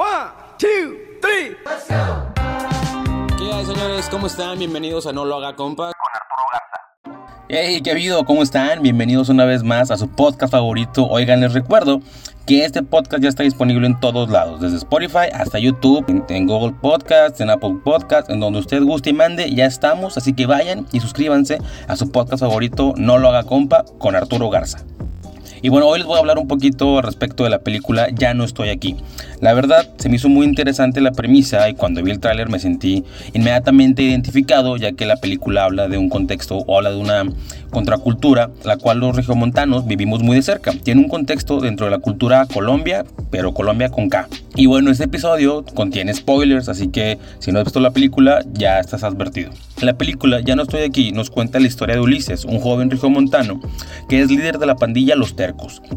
One, two, three. ¿Qué hay, señores? ¿Cómo están? Bienvenidos a No Lo Haga Compa. Hey, ¿qué ha habido? ¿Cómo están? Bienvenidos una vez más a su podcast favorito. Oigan, les recuerdo que este podcast ya está disponible en todos lados, desde Spotify hasta YouTube, en, en Google Podcasts, en Apple Podcasts, en donde usted guste y mande, ya estamos, así que vayan y suscríbanse a su podcast favorito No lo haga compa con Arturo Garza. Y bueno, hoy les voy a hablar un poquito respecto de la película Ya no estoy aquí. La verdad, se me hizo muy interesante la premisa y cuando vi el tráiler me sentí inmediatamente identificado, ya que la película habla de un contexto o habla de una contracultura, la cual los regiomontanos vivimos muy de cerca. Tiene un contexto dentro de la cultura Colombia, pero Colombia con K. Y bueno, este episodio contiene spoilers, así que si no has visto la película, ya estás advertido. La película Ya no estoy aquí nos cuenta la historia de Ulises, un joven regiomontano que es líder de la pandilla Los Tercos.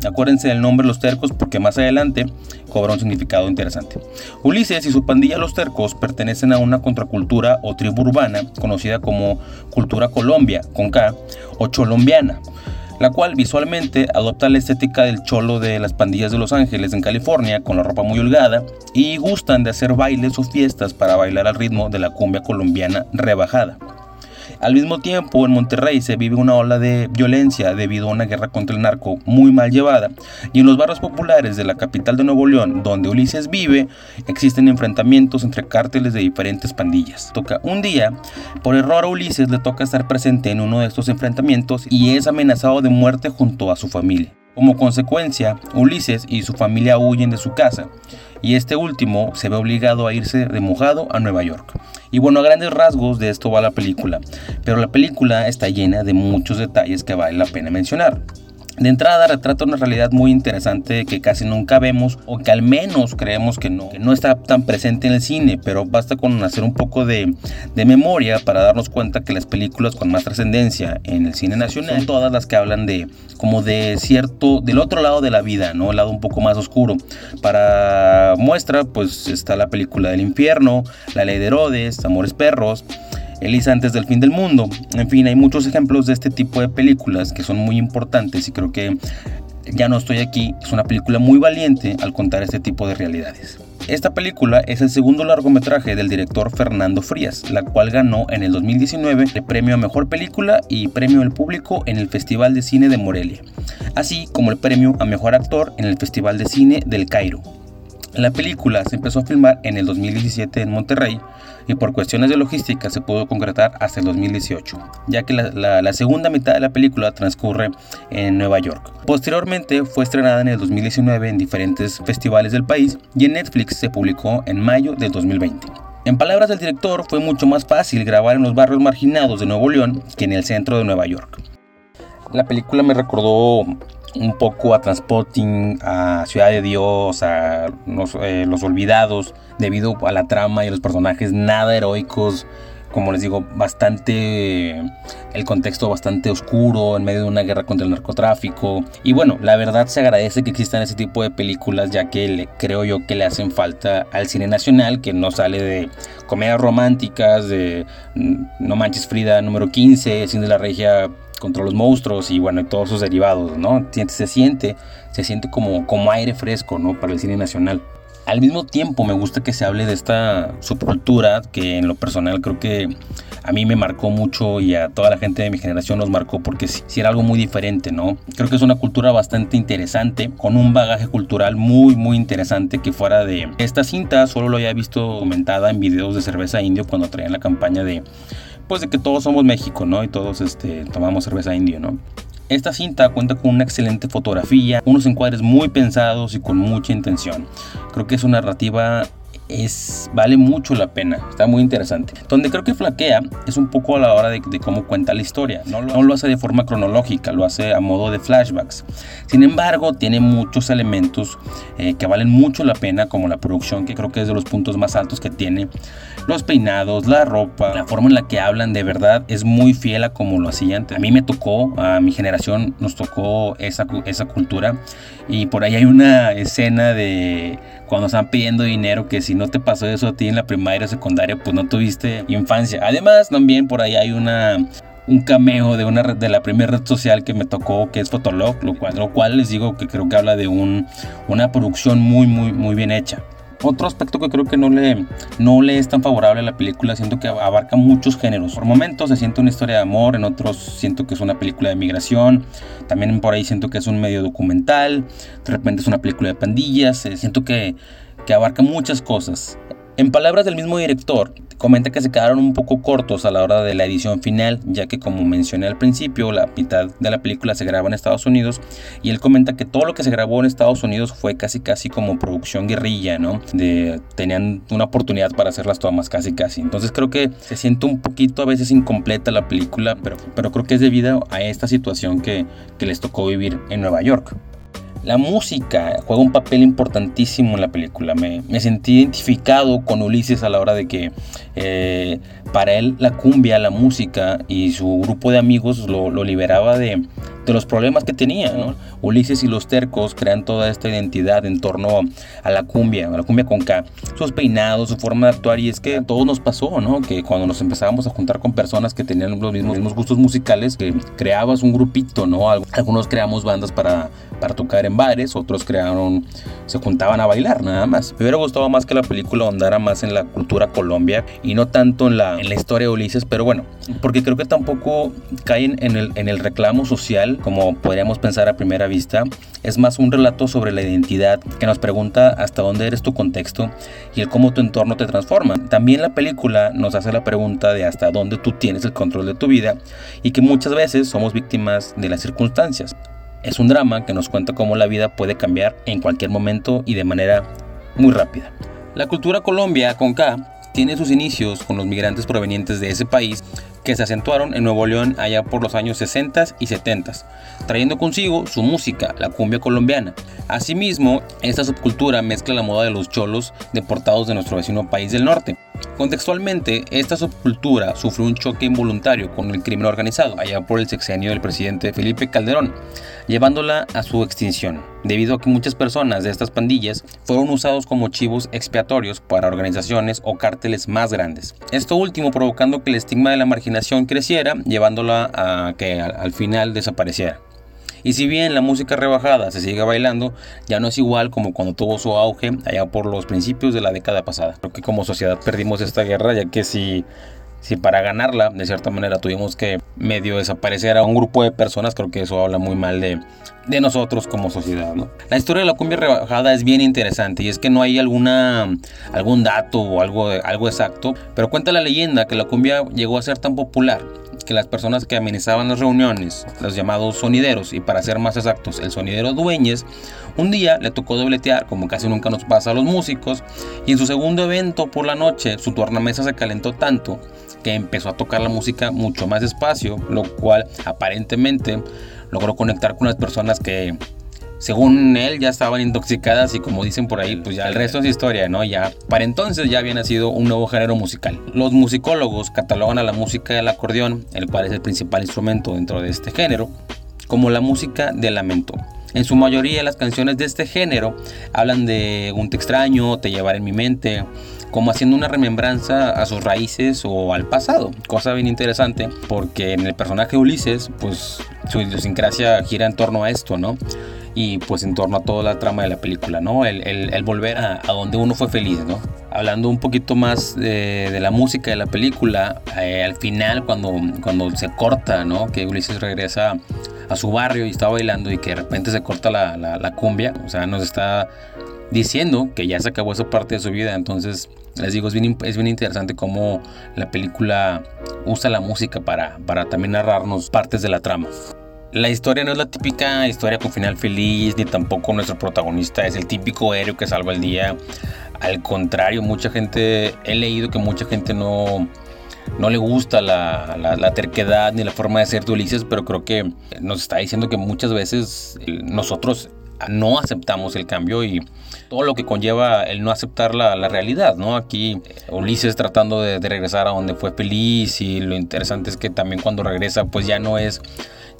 Acuérdense del nombre Los Tercos porque más adelante cobra un significado interesante. Ulises y su pandilla Los Tercos pertenecen a una contracultura o tribu urbana conocida como Cultura Colombia, con K, o Cholombiana la cual visualmente adopta la estética del cholo de las pandillas de Los Ángeles en California, con la ropa muy holgada, y gustan de hacer bailes o fiestas para bailar al ritmo de la cumbia colombiana rebajada. Al mismo tiempo, en Monterrey se vive una ola de violencia debido a una guerra contra el narco muy mal llevada, y en los barrios populares de la capital de Nuevo León, donde Ulises vive, existen enfrentamientos entre cárteles de diferentes pandillas. Toca un día, por error a Ulises le toca estar presente en uno de estos enfrentamientos y es amenazado de muerte junto a su familia. Como consecuencia, Ulises y su familia huyen de su casa y este último se ve obligado a irse de mojado a Nueva York. Y bueno, a grandes rasgos de esto va la película, pero la película está llena de muchos detalles que vale la pena mencionar. De entrada retrata una realidad muy interesante que casi nunca vemos o que al menos creemos que no, que no está tan presente en el cine, pero basta con hacer un poco de, memoria para darnos cuenta que las películas con más trascendencia en el cine nacional son todas las que hablan de como de cierto, del otro lado de la vida, ¿no? El lado un poco más oscuro. Para muestra pues está la película del infierno, La ley de Herodes, Amores Perros, Elisa antes del fin del mundo. En fin, hay muchos ejemplos de este tipo de películas que son muy importantes y creo que Ya no estoy aquí es una película muy valiente al contar este tipo de realidades. Esta película es el segundo largometraje del director Fernando Frías, la cual ganó en el 2019 el premio a Mejor Película y premio del público en el Festival de Cine de Morelia, así como el premio a Mejor Actor en el Festival de Cine del Cairo. La película se empezó a filmar en el 2017 en Monterrey y por cuestiones de logística se pudo concretar hasta el 2018, ya que la, la, segunda mitad de la película transcurre en Nueva York. Posteriormente fue estrenada en el 2019 en diferentes festivales del país y en Netflix se publicó en mayo del 2020. En palabras del director, fue mucho más fácil grabar en los barrios marginados de Nuevo León que en el centro de Nueva York. La película me recordó un poco a Transporting, a Ciudad de Dios, a los, eh, Olvidados, debido a la trama y los personajes nada heroicos, como les digo, bastante, el contexto bastante oscuro, en medio de una guerra contra el narcotráfico. Y bueno, la verdad se agradece que existan ese tipo de películas, ya que le, creo yo que le hacen falta al cine nacional, que no sale de comedias románticas, de mm, No Manches Frida número 15, Cine de la Regia contra los monstruos y bueno, y todos sus derivados, ¿no? Se siente, se siente como, como aire fresco, ¿no? Para el cine nacional. Al mismo tiempo me gusta que se hable de esta subcultura que en lo personal creo que a mí me marcó mucho y a toda la gente de mi generación nos marcó porque si era algo muy diferente, ¿no? Creo que es una cultura bastante interesante, con un bagaje cultural muy, muy interesante que fuera de esta cinta solo lo había visto comentada en videos de cerveza indio cuando traían la campaña de pues de que todos somos México, ¿no? Y todos este, tomamos cerveza indio, ¿no? Esta cinta cuenta con una excelente fotografía, unos encuadres muy pensados y con mucha intención. Creo que es una narrativa es, vale mucho la pena, está muy interesante. Donde creo que flaquea es un poco a la hora de, de cómo cuenta la historia. No lo, no lo, hace de forma cronológica, lo hace a modo de flashbacks. Sin embargo, tiene muchos elementos eh, que valen mucho la pena, como la producción, que creo que es de los puntos más altos que tiene. Los peinados, la ropa, la forma en la que hablan, de verdad es muy fiel a como lo hacían. A mí me tocó, a mi generación nos tocó esa, esa cultura. Y por ahí hay una escena de cuando están pidiendo dinero que si no te pasó eso a ti en la primaria o secundaria, pues no tuviste infancia. Además, también por ahí hay una un cameo de una red, de la primera red social que me tocó que es Fotolog, lo cual, lo cual les digo que creo que habla de un, una producción muy muy muy bien hecha. Otro aspecto que creo que no le, no le es tan favorable a la película, siento que abarca muchos géneros. Por momentos se siente una historia de amor, en otros siento que es una película de migración, también por ahí siento que es un medio documental, de repente es una película de pandillas, eh, siento que, que abarca muchas cosas. En palabras del mismo director, comenta que se quedaron un poco cortos a la hora de la edición final, ya que como mencioné al principio, la mitad de la película se graba en Estados Unidos y él comenta que todo lo que se grabó en Estados Unidos fue casi casi como producción guerrilla, ¿no? Tenían una oportunidad para hacer las tomas casi casi. Entonces creo que se siente un poquito a veces incompleta la película, pero, pero creo que es debido a esta situación que, que les tocó vivir en Nueva York. La música juega un papel importantísimo en la película. Me, sentí identificado con Ulises a la hora de que eh, para él la cumbia, la música y su grupo de amigos lo, liberaba de, los problemas que tenía. Ulises y los tercos crean toda esta identidad en torno a la cumbia, a la cumbia con K. Sus peinados, su forma de actuar y es que a todos nos pasó, ¿no? Que cuando nos empezábamos a juntar con personas que tenían los mismos, gustos musicales, que creabas un grupito, ¿no? Algunos creamos bandas para para tocar en bares, otros crearon, se juntaban a bailar nada más. Me hubiera gustado más que la película andara más en la cultura Colombia y no tanto en la, en la historia de Ulises, pero bueno, porque creo que tampoco caen en el, en el reclamo social como podríamos pensar a primera vista. Es más un relato sobre la identidad que nos pregunta hasta dónde eres tu contexto y el cómo tu entorno te transforma. También la película nos hace la pregunta de hasta dónde tú tienes el control de tu vida y que muchas veces somos víctimas de las circunstancias. Es un drama que nos cuenta cómo la vida puede cambiar en cualquier momento y de manera muy rápida. La cultura Colombia con K tiene sus inicios con los migrantes provenientes de ese país que se acentuaron en Nuevo León allá por los años 60 y 70, trayendo consigo su música, la cumbia colombiana. Asimismo, esta subcultura mezcla la moda de los cholos deportados de nuestro vecino país del norte. Contextualmente, esta subcultura sufrió un choque involuntario con el crimen organizado allá por el sexenio del presidente Felipe Calderón, llevándola a su extinción, debido a que muchas personas de estas pandillas fueron usados como chivos expiatorios para organizaciones o cárteles más grandes. Esto último provocando que el estigma de la marginación creciera, llevándola a que al final desapareciera. Y si bien la música rebajada se sigue bailando, ya no es igual como cuando tuvo su auge allá por los principios de la década pasada. Creo que como sociedad perdimos esta guerra, ya que si, si para ganarla, de cierta manera, tuvimos que medio desaparecer a un grupo de personas, creo que eso habla muy mal de, de nosotros como sociedad. ¿no? La historia de la cumbia rebajada es bien interesante y es que no hay alguna, algún dato o algo, algo exacto, pero cuenta la leyenda que la cumbia llegó a ser tan popular que las personas que amenizaban las reuniones, los llamados sonideros, y para ser más exactos, el sonidero Dueñez, un día le tocó dobletear, como casi nunca nos pasa a los músicos, y en su segundo evento por la noche su tornamesa se calentó tanto que empezó a tocar la música mucho más despacio, lo cual aparentemente logró conectar con las personas que según él ya estaban intoxicadas y como dicen por ahí, pues ya el resto es historia, ¿no? Ya para entonces ya había nacido un nuevo género musical. Los musicólogos catalogan a la música del acordeón, el cual es el principal instrumento dentro de este género, como la música de lamento. En su mayoría las canciones de este género hablan de un te extraño, te llevaré en mi mente, como haciendo una remembranza a sus raíces o al pasado. Cosa bien interesante porque en el personaje Ulises, pues su idiosincrasia gira en torno a esto, ¿no? Y pues en torno a toda la trama de la película, ¿no? El, el, volver a, a, donde uno fue feliz, ¿no? Hablando un poquito más de, de la música de la película, eh, al final cuando, cuando se corta, ¿no? Que Ulises regresa a su barrio y está bailando y que de repente se corta la, la, la cumbia, o sea, nos está diciendo que ya se acabó esa parte de su vida, entonces les digo, es bien, es bien interesante cómo la película usa la música para, para también narrarnos partes de la trama. La historia no es la típica historia con final feliz, ni tampoco nuestro protagonista es el típico héroe que salva el día. Al contrario, mucha gente, he leído que mucha gente no, no le gusta la, la, terquedad ni la forma de ser de Ulises, pero creo que nos está diciendo que muchas veces eh, nosotros no aceptamos el cambio y todo lo que conlleva el no aceptar la, la realidad, ¿no? Aquí Ulises tratando de, de regresar a donde fue feliz y lo interesante es que también cuando regresa pues ya no es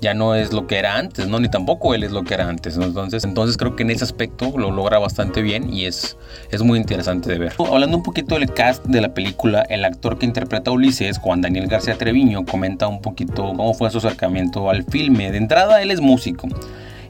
ya no es lo que era antes, ¿no? Ni tampoco él es lo que era antes, Entonces, entonces creo que en ese aspecto lo logra bastante bien y es, es muy interesante de ver. Hablando un poquito del cast de la película, el actor que interpreta a Ulises, Juan Daniel García Treviño, comenta un poquito cómo fue su acercamiento al filme. De entrada, él es músico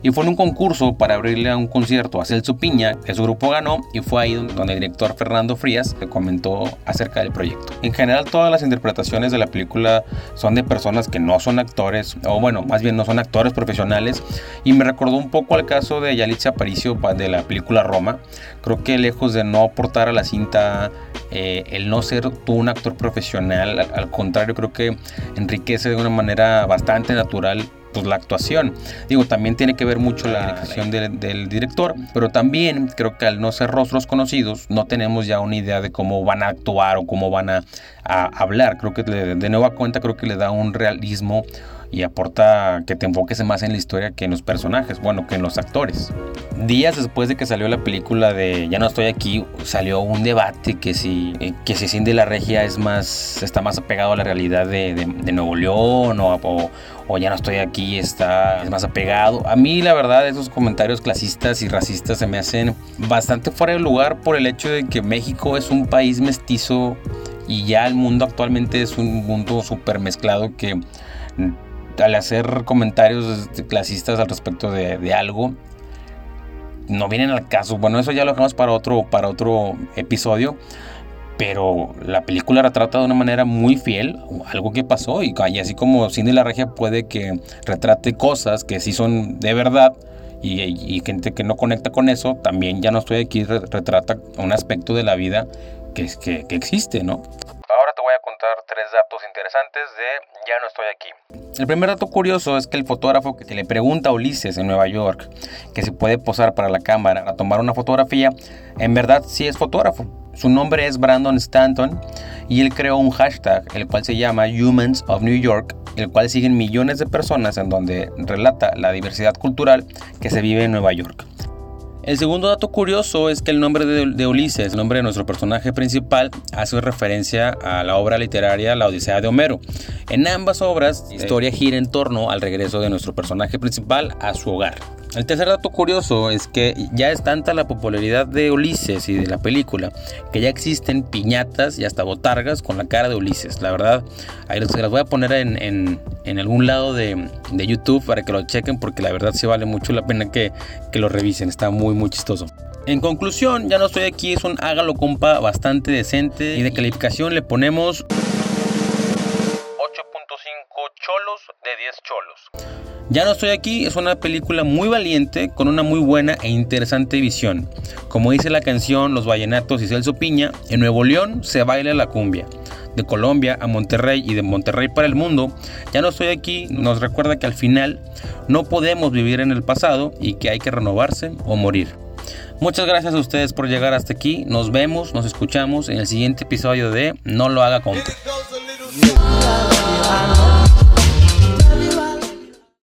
Y fue en un concurso para abrirle a un concierto a Celso Piña, que su grupo ganó, y fue ahí donde el director Fernando Frías le comentó acerca del proyecto. En general, todas las interpretaciones de la película son de personas que no son actores, o bueno, más bien no son actores profesionales, y me recordó un poco al caso de Yalitza Aparicio de la película Roma. Creo que lejos de no aportar a la cinta eh, el no ser tú un actor profesional, al, al contrario, creo que enriquece de una manera bastante natural pues, la actuación. Digo, también tiene que ver mucho la dirección del, director, pero también creo que al no ser rostros conocidos, no tenemos ya una idea de cómo van a actuar o cómo van a, hablar. Creo que de nueva cuenta, creo que le da un realismo y aporta que te enfoques más en la historia que en los personajes, bueno, que en los actores. Días después de que salió la película de Ya no estoy aquí, salió un debate que si, eh, que si Cindy la Regia es más, está más apegado a la realidad de, Nuevo León o, o, Ya no estoy aquí está es más apegado. A mí la verdad esos comentarios clasistas y racistas se me hacen bastante fuera de lugar por el hecho de que México es un país mestizo y ya el mundo actualmente es un mundo súper mezclado que al hacer comentarios clasistas al respecto de, algo, no vienen al caso. Bueno, eso ya lo dejamos para otro, para otro episodio. Pero la película retrata de una manera muy fiel algo que pasó. Y, así como Cindy la Regia puede que retrate cosas que sí son de verdad. Y, gente que no conecta con eso, también ya no estoy aquí, retrata un aspecto de la vida que, existe, ¿no? Tres datos interesantes de Ya no estoy aquí. El primer dato curioso es que el fotógrafo que le pregunta a Ulises en Nueva York que se puede posar para la cámara a tomar una fotografía, en verdad sí es fotógrafo. Su nombre es Brandon Stanton y él creó un hashtag, el cual se llama Humans of New York, el cual siguen millones de personas en donde relata la diversidad cultural que se vive en Nueva York. El segundo dato curioso es que el nombre de, Ulises, el nombre de nuestro personaje principal, hace referencia a la obra literaria La Odisea de Homero. En ambas obras, la historia gira en torno al regreso de nuestro personaje principal a su hogar. El tercer dato curioso es que ya es tanta la popularidad de Ulises y de la película que ya existen piñatas y hasta botargas con la cara de Ulises. La verdad, ahí se las voy a poner en, algún lado de, YouTube para que lo chequen porque la verdad sí vale mucho la pena que, que lo revisen. Está muy, muy chistoso. En conclusión, ya no estoy aquí, es un hágalo compa bastante decente y de calificación le ponemos 8.5 cholos de 10 cholos. Ya no estoy aquí es una película muy valiente con una muy buena e interesante visión. Como dice la canción Los Vallenatos y Celso Piña, en Nuevo León se baila la cumbia. De Colombia a Monterrey y de Monterrey para el mundo, ya no estoy aquí nos recuerda que al final no podemos vivir en el pasado y que hay que renovarse o morir. Muchas gracias a ustedes por llegar hasta aquí. Nos vemos, nos escuchamos en el siguiente episodio de No lo haga con.